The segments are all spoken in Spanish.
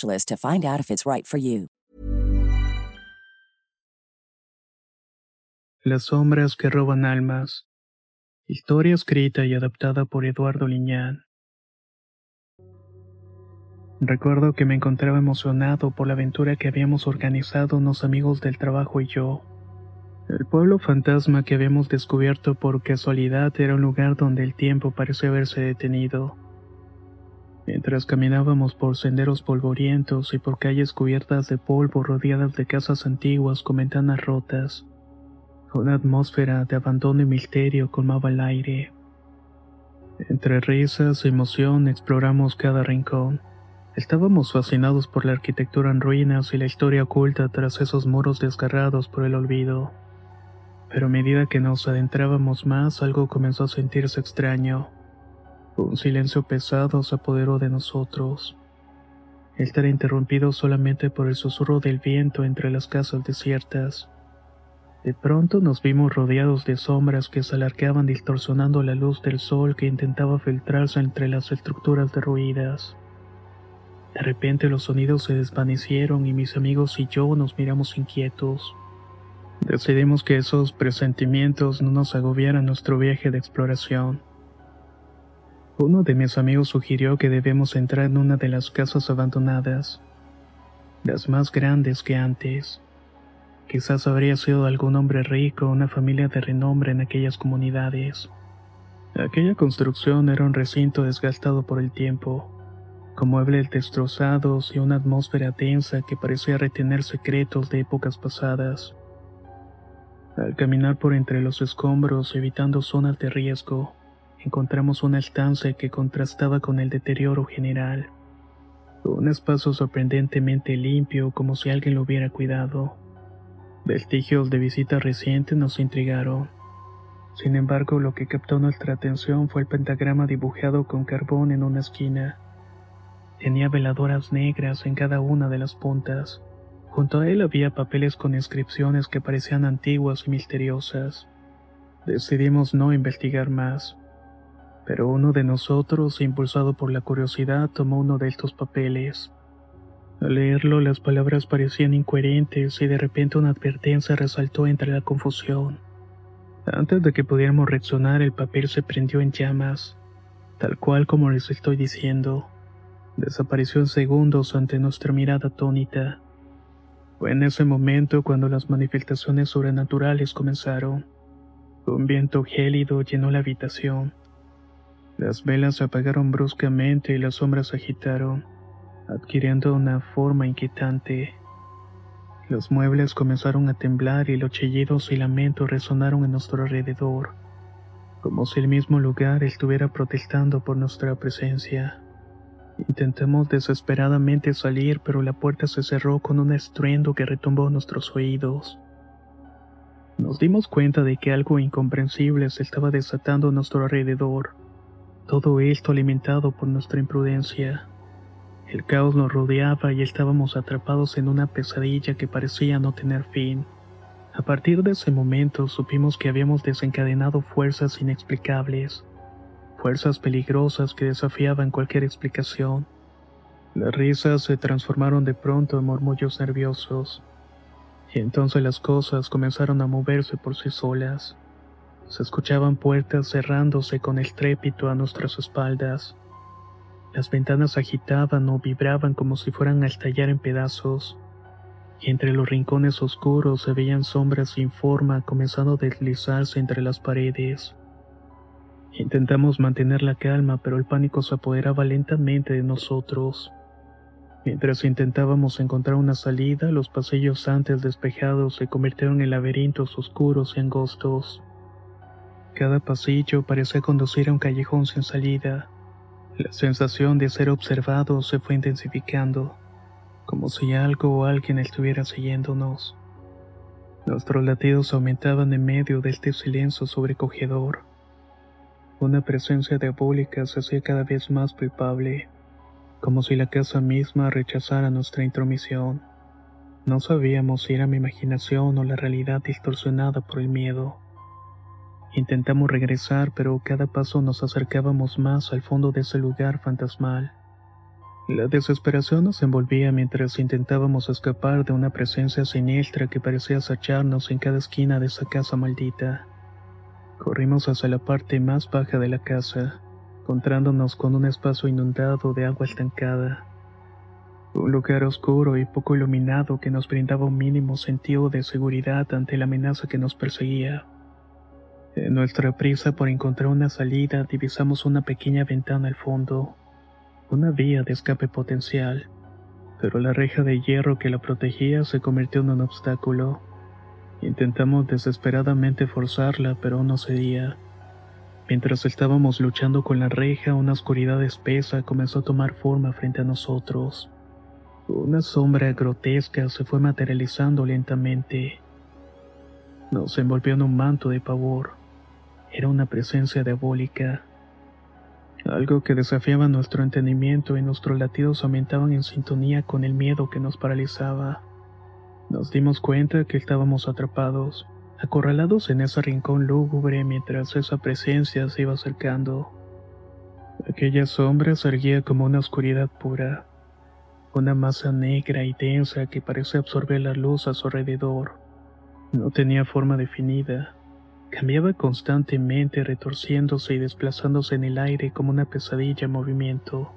to find out if it's right for you. Las sombras que roban almas. Historia escrita y adaptada por Eduardo Liñán. Recuerdo que me encontraba emocionado por la aventura que habíamos organizado unos amigos del trabajo y yo. El pueblo fantasma que habíamos descubierto por casualidad era un lugar donde el tiempo parecía haberse detenido. Mientras caminábamos por senderos polvorientos y por calles cubiertas de polvo rodeadas de casas antiguas con ventanas rotas, una atmósfera de abandono y misterio colmaba el aire. Entre risas y emoción exploramos cada rincón. Estábamos fascinados por la arquitectura en ruinas y la historia oculta tras esos muros desgarrados por el olvido. Pero a medida que nos adentrábamos más, algo comenzó a sentirse extraño. Un silencio pesado se apoderó de nosotros. Estar interrumpido solamente por el susurro del viento entre las casas desiertas. De pronto nos vimos rodeados de sombras que se alargaban distorsionando la luz del sol que intentaba filtrarse entre las estructuras derruidas. De repente los sonidos se desvanecieron y mis amigos y yo nos miramos inquietos. Decidimos que esos presentimientos no nos agobiaran nuestro viaje de exploración. Uno de mis amigos sugirió que debemos entrar en una de las casas abandonadas, las más grandes que antes. Quizás habría sido algún hombre rico o una familia de renombre en aquellas comunidades. Aquella construcción era un recinto desgastado por el tiempo, con muebles destrozados y una atmósfera densa que parecía retener secretos de épocas pasadas. Al caminar por entre los escombros evitando zonas de riesgo, encontramos una estancia que contrastaba con el deterioro general. Un espacio sorprendentemente limpio como si alguien lo hubiera cuidado. Vestigios de visita reciente nos intrigaron. Sin embargo, lo que captó nuestra atención fue el pentagrama dibujado con carbón en una esquina. Tenía veladoras negras en cada una de las puntas. Junto a él había papeles con inscripciones que parecían antiguas y misteriosas. Decidimos no investigar más. Pero uno de nosotros, impulsado por la curiosidad, tomó uno de estos papeles. Al leerlo las palabras parecían incoherentes y de repente una advertencia resaltó entre la confusión. Antes de que pudiéramos reaccionar el papel se prendió en llamas, tal cual como les estoy diciendo. Desapareció en segundos ante nuestra mirada atónita. Fue en ese momento cuando las manifestaciones sobrenaturales comenzaron. Un viento gélido llenó la habitación las velas se apagaron bruscamente y las sombras se agitaron, adquiriendo una forma inquietante. Los muebles comenzaron a temblar y los chillidos y lamentos resonaron en nuestro alrededor, como si el mismo lugar estuviera protestando por nuestra presencia. Intentamos desesperadamente salir, pero la puerta se cerró con un estruendo que retumbó nuestros oídos. Nos dimos cuenta de que algo incomprensible se estaba desatando a nuestro alrededor. Todo esto alimentado por nuestra imprudencia. El caos nos rodeaba y estábamos atrapados en una pesadilla que parecía no tener fin. A partir de ese momento supimos que habíamos desencadenado fuerzas inexplicables, fuerzas peligrosas que desafiaban cualquier explicación. Las risas se transformaron de pronto en murmullos nerviosos, y entonces las cosas comenzaron a moverse por sí solas. Se escuchaban puertas cerrándose con estrépito a nuestras espaldas. Las ventanas agitaban o vibraban como si fueran a estallar en pedazos. y entre los rincones oscuros se veían sombras sin forma comenzando a deslizarse entre las paredes. Intentamos mantener la calma, pero el pánico se apoderaba lentamente de nosotros. Mientras intentábamos encontrar una salida, los pasillos antes despejados se convirtieron en laberintos oscuros y angostos. Cada pasillo parecía conducir a un callejón sin salida. La sensación de ser observado se fue intensificando, como si algo o alguien estuviera siguiéndonos. Nuestros latidos aumentaban en medio de este silencio sobrecogedor. Una presencia diabólica se hacía cada vez más palpable, como si la casa misma rechazara nuestra intromisión. No sabíamos si era mi imaginación o la realidad distorsionada por el miedo. Intentamos regresar, pero cada paso nos acercábamos más al fondo de ese lugar fantasmal. La desesperación nos envolvía mientras intentábamos escapar de una presencia siniestra que parecía acecharnos en cada esquina de esa casa maldita. Corrimos hacia la parte más baja de la casa, encontrándonos con un espacio inundado de agua estancada. Un lugar oscuro y poco iluminado que nos brindaba un mínimo sentido de seguridad ante la amenaza que nos perseguía. En nuestra prisa por encontrar una salida, divisamos una pequeña ventana al fondo, una vía de escape potencial, pero la reja de hierro que la protegía se convirtió en un obstáculo. Intentamos desesperadamente forzarla, pero no cedía. Mientras estábamos luchando con la reja, una oscuridad espesa comenzó a tomar forma frente a nosotros. Una sombra grotesca se fue materializando lentamente. Nos envolvió en un manto de pavor. Era una presencia diabólica. Algo que desafiaba nuestro entendimiento y nuestros latidos aumentaban en sintonía con el miedo que nos paralizaba. Nos dimos cuenta que estábamos atrapados, acorralados en ese rincón lúgubre mientras esa presencia se iba acercando. Aquella sombra se erguía como una oscuridad pura, una masa negra y densa que parecía absorber la luz a su alrededor. No tenía forma definida, cambiaba constantemente retorciéndose y desplazándose en el aire como una pesadilla en movimiento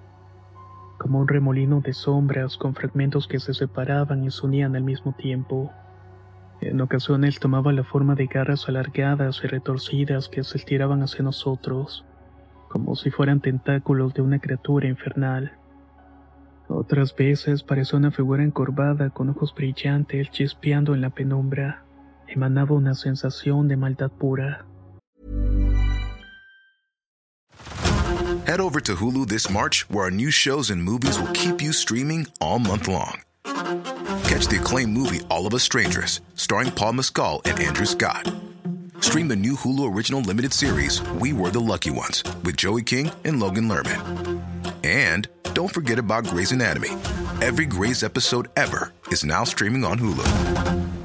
como un remolino de sombras con fragmentos que se separaban y se unían al mismo tiempo. En ocasiones tomaba la forma de garras alargadas y retorcidas que se estiraban hacia nosotros, como si fueran tentáculos de una criatura infernal. Otras veces parecía una figura encorvada con ojos brillantes chispeando en la penumbra. Emanaba una sensación de maldad pura. Head over to Hulu this March, where our new shows and movies will keep you streaming all month long. Catch the acclaimed movie All of Us Strangers, starring Paul Mescal and Andrew Scott. Stream the new Hulu original limited series We Were the Lucky Ones with Joey King and Logan Lerman. And don't forget about Grey's Anatomy. Every Grey's episode ever is now streaming on Hulu.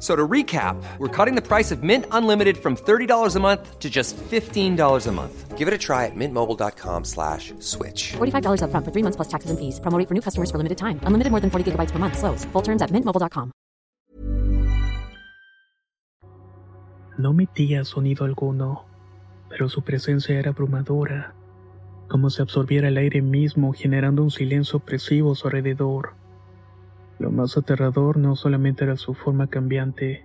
So to recap, we're cutting the price of Mint Unlimited from $30 a month to just $15 a month. Give it a try at mintmobile.com slash switch. $45 up front for three months plus taxes and fees. Promoting for new customers for limited time. Unlimited more than 40 gigabytes per month. Slows. Full terms at mintmobile.com. No emitía sonido alguno, pero su presencia era abrumadora, como si absorbiera el aire mismo generando un silencio opresivo a su alrededor. Lo más aterrador no solamente era su forma cambiante,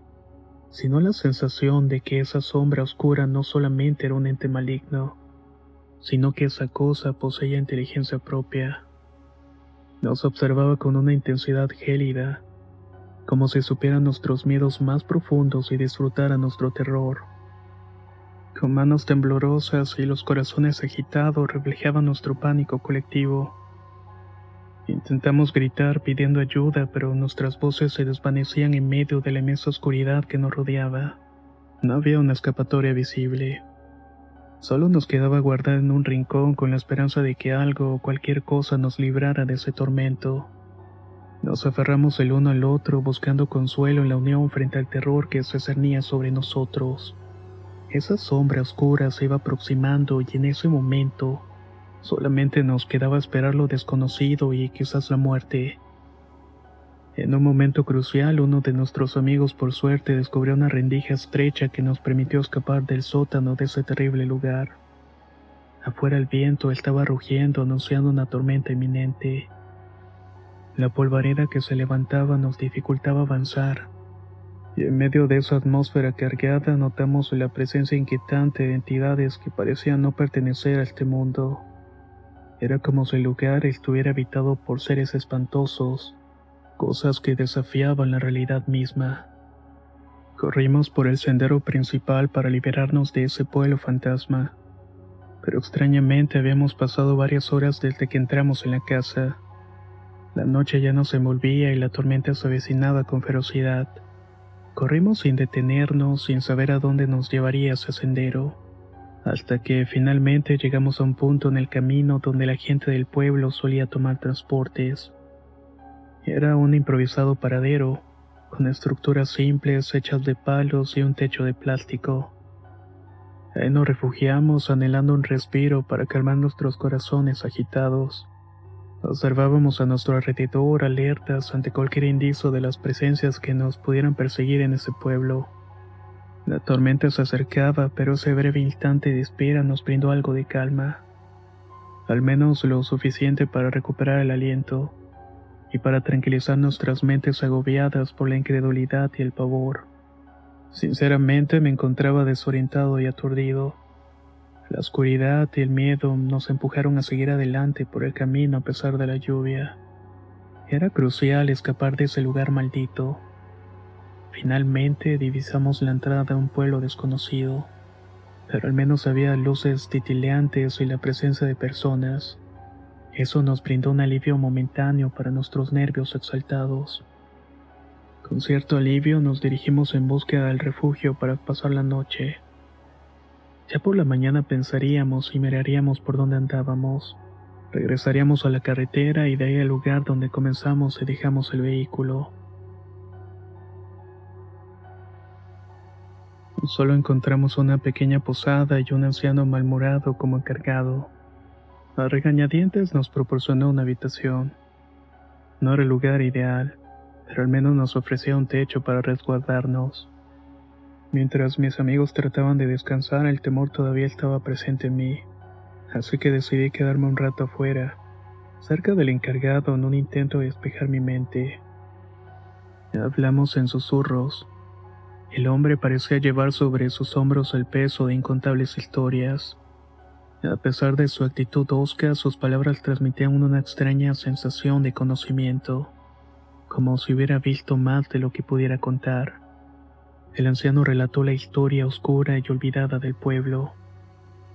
sino la sensación de que esa sombra oscura no solamente era un ente maligno, sino que esa cosa poseía inteligencia propia. Nos observaba con una intensidad gélida, como si supiera nuestros miedos más profundos y disfrutara nuestro terror. Con manos temblorosas y los corazones agitados reflejaban nuestro pánico colectivo. Intentamos gritar pidiendo ayuda, pero nuestras voces se desvanecían en medio de la inmensa oscuridad que nos rodeaba. No había una escapatoria visible. Solo nos quedaba guardar en un rincón con la esperanza de que algo o cualquier cosa nos librara de ese tormento. Nos aferramos el uno al otro buscando consuelo en la unión frente al terror que se cernía sobre nosotros. Esa sombra oscura se iba aproximando y en ese momento solamente nos quedaba esperar lo desconocido y quizás la muerte. En un momento crucial, uno de nuestros amigos por suerte descubrió una rendija estrecha que nos permitió escapar del sótano de ese terrible lugar. Afuera el viento estaba rugiendo anunciando una tormenta inminente. La polvareda que se levantaba nos dificultaba avanzar, y en medio de esa atmósfera cargada notamos la presencia inquietante de entidades que parecían no pertenecer a este mundo. Era como si el lugar estuviera habitado por seres espantosos, cosas que desafiaban la realidad misma. Corrimos por el sendero principal para liberarnos de ese pueblo fantasma, pero extrañamente habíamos pasado varias horas desde que entramos en la casa. La noche ya nos envolvía y la tormenta se avecinaba con ferocidad. Corrimos sin detenernos, sin saber a dónde nos llevaría ese sendero, hasta que finalmente llegamos a un punto en el camino donde la gente del pueblo solía tomar transportes. Era un improvisado paradero, con estructuras simples hechas de palos y un techo de plástico. Ahí nos refugiamos anhelando un respiro para calmar nuestros corazones agitados. Observábamos a nuestro alrededor alertas ante cualquier indicio de las presencias que nos pudieran perseguir en ese pueblo. La tormenta se acercaba, pero ese breve instante de espera nos brindó algo de calma. Al menos lo suficiente para recuperar el aliento y para tranquilizar nuestras mentes agobiadas por la incredulidad y el pavor. Sinceramente me encontraba desorientado y aturdido. La oscuridad y el miedo nos empujaron a seguir adelante por el camino a pesar de la lluvia. Era crucial escapar de ese lugar maldito. Finalmente divisamos la entrada a un pueblo desconocido, pero al menos había luces titileantes y la presencia de personas. Eso nos brindó un alivio momentáneo para nuestros nervios exaltados. Con cierto alivio nos dirigimos en búsqueda del refugio para pasar la noche. Ya por la mañana pensaríamos y miraríamos por dónde andábamos. Regresaríamos a la carretera y de ahí al lugar donde comenzamos y dejamos el vehículo. Solo encontramos una pequeña posada y un anciano malmurado como encargado. A regañadientes nos proporcionó una habitación. No era el lugar ideal, pero al menos nos ofrecía un techo para resguardarnos. Mientras mis amigos trataban de descansar, el temor todavía estaba presente en mí, así que decidí quedarme un rato afuera, cerca del encargado en un intento de despejar mi mente. Hablamos en susurros. El hombre parecía llevar sobre sus hombros el peso de incontables historias. A pesar de su actitud osca, sus palabras transmitían una extraña sensación de conocimiento, como si hubiera visto más de lo que pudiera contar. El anciano relató la historia oscura y olvidada del pueblo.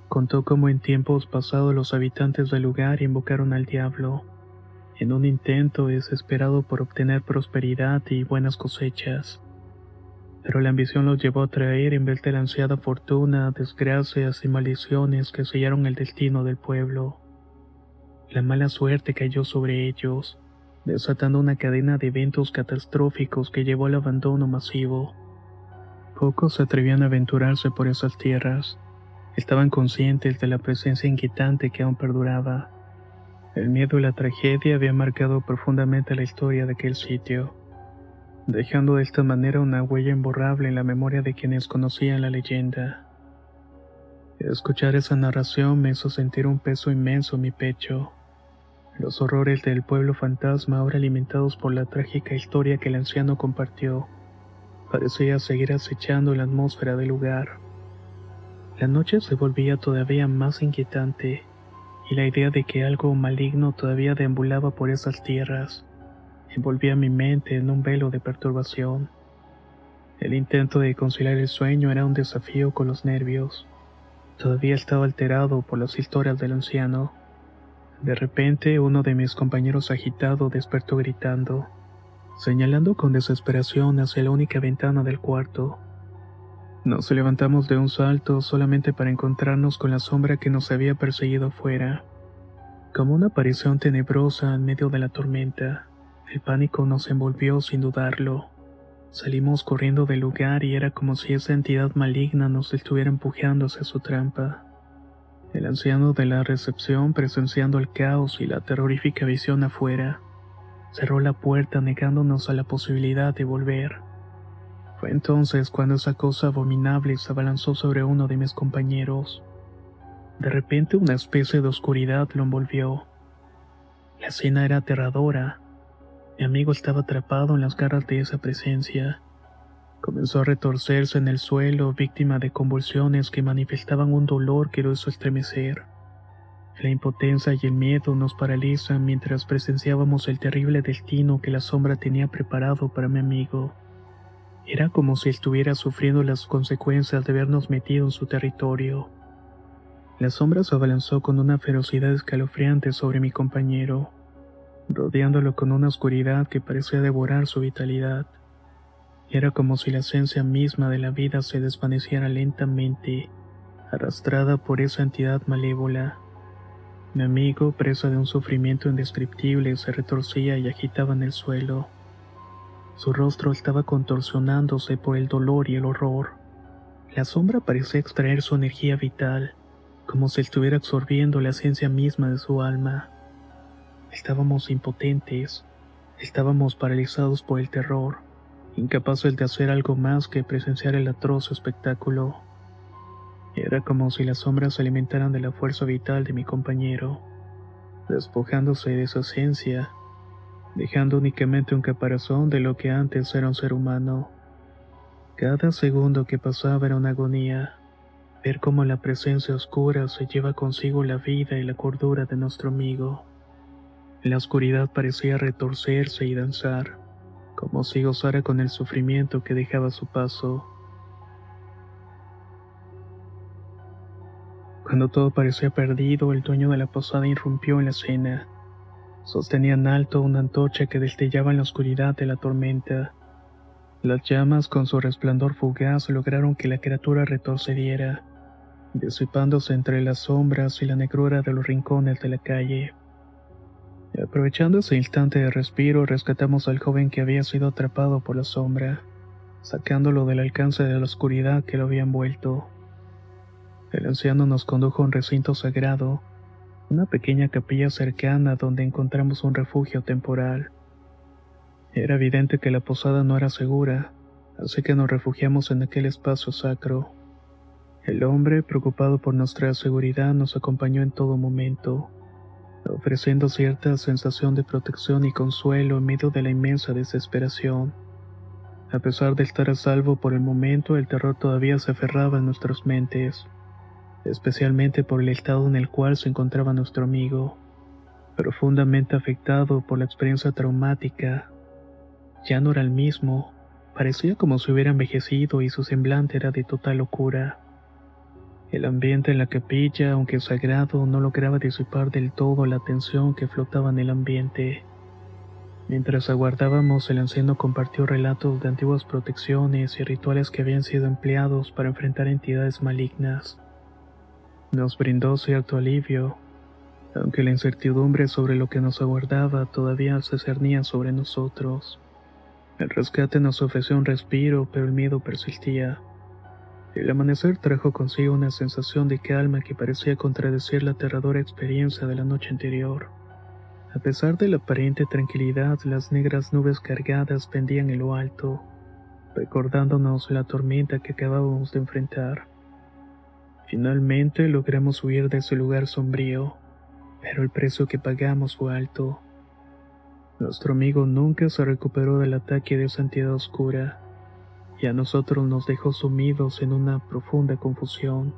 Contó cómo en tiempos pasados los habitantes del lugar invocaron al diablo, en un intento desesperado por obtener prosperidad y buenas cosechas pero la ambición los llevó a traer en vez de la ansiada fortuna, desgracias y maldiciones que sellaron el destino del pueblo. La mala suerte cayó sobre ellos, desatando una cadena de eventos catastróficos que llevó al abandono masivo. Pocos se atrevían a aventurarse por esas tierras. Estaban conscientes de la presencia inquietante que aún perduraba. El miedo y la tragedia habían marcado profundamente la historia de aquel sitio dejando de esta manera una huella imborrable en la memoria de quienes conocían la leyenda. Escuchar esa narración me hizo sentir un peso inmenso en mi pecho. Los horrores del pueblo fantasma, ahora alimentados por la trágica historia que el anciano compartió, parecía seguir acechando la atmósfera del lugar. La noche se volvía todavía más inquietante, y la idea de que algo maligno todavía deambulaba por esas tierras envolvía mi mente en un velo de perturbación. El intento de conciliar el sueño era un desafío con los nervios. Todavía estaba alterado por las historias del anciano. De repente, uno de mis compañeros agitado despertó gritando, señalando con desesperación hacia la única ventana del cuarto. Nos levantamos de un salto solamente para encontrarnos con la sombra que nos había perseguido afuera, como una aparición tenebrosa en medio de la tormenta. El pánico nos envolvió sin dudarlo. Salimos corriendo del lugar y era como si esa entidad maligna nos estuviera empujando hacia su trampa. El anciano de la recepción, presenciando el caos y la terrorífica visión afuera, cerró la puerta negándonos a la posibilidad de volver. Fue entonces cuando esa cosa abominable se abalanzó sobre uno de mis compañeros. De repente una especie de oscuridad lo envolvió. La escena era aterradora. Mi amigo estaba atrapado en las garras de esa presencia. Comenzó a retorcerse en el suelo, víctima de convulsiones que manifestaban un dolor que lo hizo estremecer. La impotencia y el miedo nos paralizan mientras presenciábamos el terrible destino que la sombra tenía preparado para mi amigo. Era como si estuviera sufriendo las consecuencias de habernos metido en su territorio. La sombra se abalanzó con una ferocidad escalofriante sobre mi compañero, rodeándolo con una oscuridad que parecía devorar su vitalidad. Era como si la esencia misma de la vida se desvaneciera lentamente, arrastrada por esa entidad malévola. Mi amigo, presa de un sufrimiento indescriptible, se retorcía y agitaba en el suelo. Su rostro estaba contorsionándose por el dolor y el horror. La sombra parecía extraer su energía vital, como si estuviera absorbiendo la esencia misma de su alma. Estábamos impotentes, estábamos paralizados por el terror incapaces de hacer algo más que presenciar el atroz espectáculo. Era como si las sombras se alimentaran de la fuerza vital de mi compañero, despojándose de su esencia, dejando únicamente un caparazón de lo que antes era un ser humano. Cada segundo que pasaba era una agonía, ver cómo la presencia oscura se lleva consigo la vida y la cordura de nuestro amigo. La oscuridad parecía retorcerse y danzar como si gozara con el sufrimiento que dejaba su paso. Cuando todo parecía perdido, el dueño de la posada irrumpió en la escena. Sostenía en alto una antorcha que destellaba en la oscuridad de la tormenta. Las llamas con su resplandor fugaz lograron que la criatura retrocediera, disipándose entre las sombras y la negrura de los rincones de la calle. Aprovechando ese instante de respiro, rescatamos al joven que había sido atrapado por la sombra, sacándolo del alcance de la oscuridad que lo había envuelto. El anciano nos condujo a un recinto sagrado, una pequeña capilla cercana donde encontramos un refugio temporal. Era evidente que la posada no era segura, así que nos refugiamos en aquel espacio sacro. El hombre, preocupado por nuestra seguridad, nos acompañó en todo momento ofreciendo cierta sensación de protección y consuelo en medio de la inmensa desesperación. A pesar de estar a salvo por el momento, el terror todavía se aferraba en nuestras mentes, especialmente por el estado en el cual se encontraba nuestro amigo, profundamente afectado por la experiencia traumática. Ya no era el mismo, parecía como si hubiera envejecido y su semblante era de total locura. El ambiente en la capilla, aunque sagrado, no lograba disipar del todo la tensión que flotaba en el ambiente. Mientras aguardábamos, el anciano compartió relatos de antiguas protecciones y rituales que habían sido empleados para enfrentar entidades malignas. Nos brindó cierto alivio, aunque la incertidumbre sobre lo que nos aguardaba todavía se cernía sobre nosotros. El rescate nos ofreció un respiro, pero el miedo persistía. El amanecer trajo consigo una sensación de calma que parecía contradecir la aterradora experiencia de la noche anterior. A pesar de la aparente tranquilidad, las negras nubes cargadas pendían en lo alto, recordándonos la tormenta que acabábamos de enfrentar. Finalmente logramos huir de ese lugar sombrío, pero el precio que pagamos fue alto. Nuestro amigo nunca se recuperó del ataque de esa entidad oscura y a nosotros nos dejó sumidos en una profunda confusión.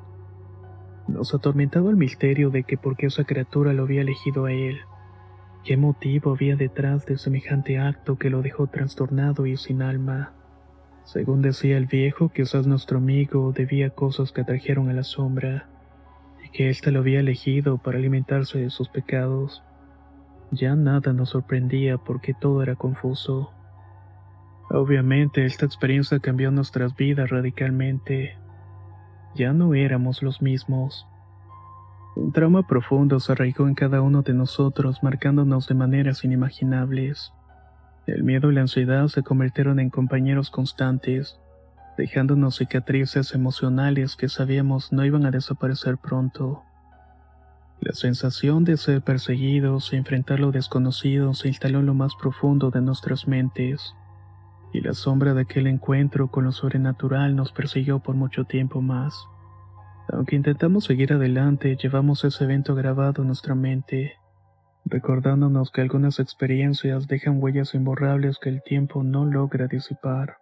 Nos atormentaba el misterio de que por qué esa criatura lo había elegido a él. ¿Qué motivo había detrás de semejante acto que lo dejó trastornado y sin alma? Según decía el viejo, quizás nuestro amigo debía cosas que atrajeron a la sombra, y que ésta lo había elegido para alimentarse de sus pecados. Ya nada nos sorprendía porque todo era confuso. Obviamente esta experiencia cambió nuestras vidas radicalmente. Ya no éramos los mismos. Un trauma profundo se arraigó en cada uno de nosotros, marcándonos de maneras inimaginables. El miedo y la ansiedad se convirtieron en compañeros constantes, dejándonos cicatrices emocionales que sabíamos no iban a desaparecer pronto. La sensación de ser perseguidos y enfrentar lo desconocido se instaló en lo más profundo de nuestras mentes, y la sombra de aquel encuentro con lo sobrenatural nos persiguió por mucho tiempo más. Aunque intentamos seguir adelante, llevamos ese evento grabado en nuestra mente, recordándonos que algunas experiencias dejan huellas imborrables que el tiempo no logra disipar.